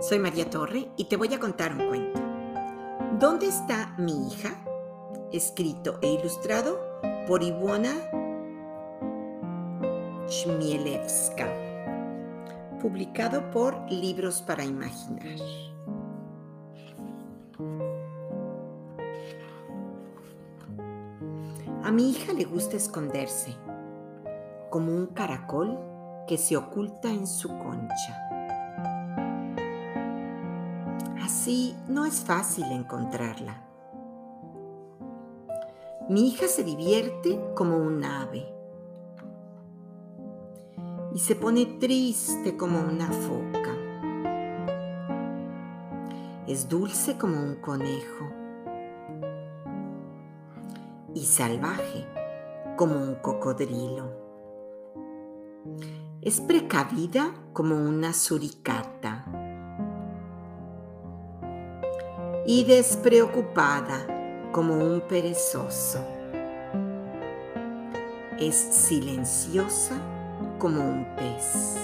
Soy María Torre y te voy a contar un cuento. ¿Dónde está mi hija? Escrito e ilustrado por Iwona Chmielewska. Publicado por Libros para Imaginar. A mi hija le gusta esconderse, como un caracol que se oculta en su concha. Así no es fácil encontrarla. Mi hija se divierte como un ave y se pone triste como una foca. Es dulce como un conejo y salvaje como un cocodrilo. Es precavida como una suricata y despreocupada como un perezoso. Es silenciosa como un pez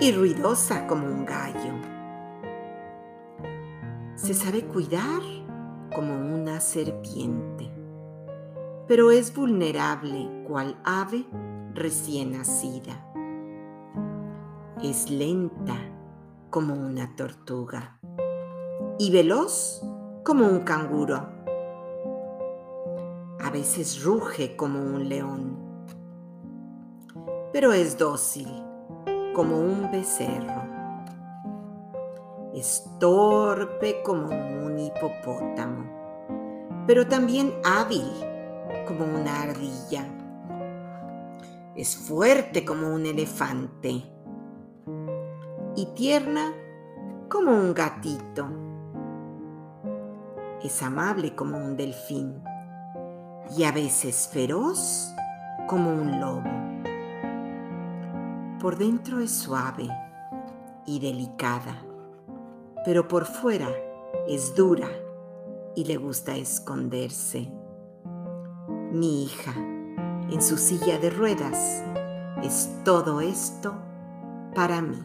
y ruidosa como un gallo. Se sabe cuidar como una serpiente, pero es vulnerable cual ave recién nacida. Es lenta como una tortuga y veloz como un canguro. A veces ruge como un león, pero es dócil como un becerro. Es torpe como un hipopótamo, pero también hábil como una ardilla. Es fuerte como un elefante y tierna como un gatito. Es amable como un delfín y a veces feroz como un lobo. Por dentro es suave y delicada, pero por fuera es dura y le gusta esconderse. Mi hija, en su silla de ruedas, es todo esto para mí.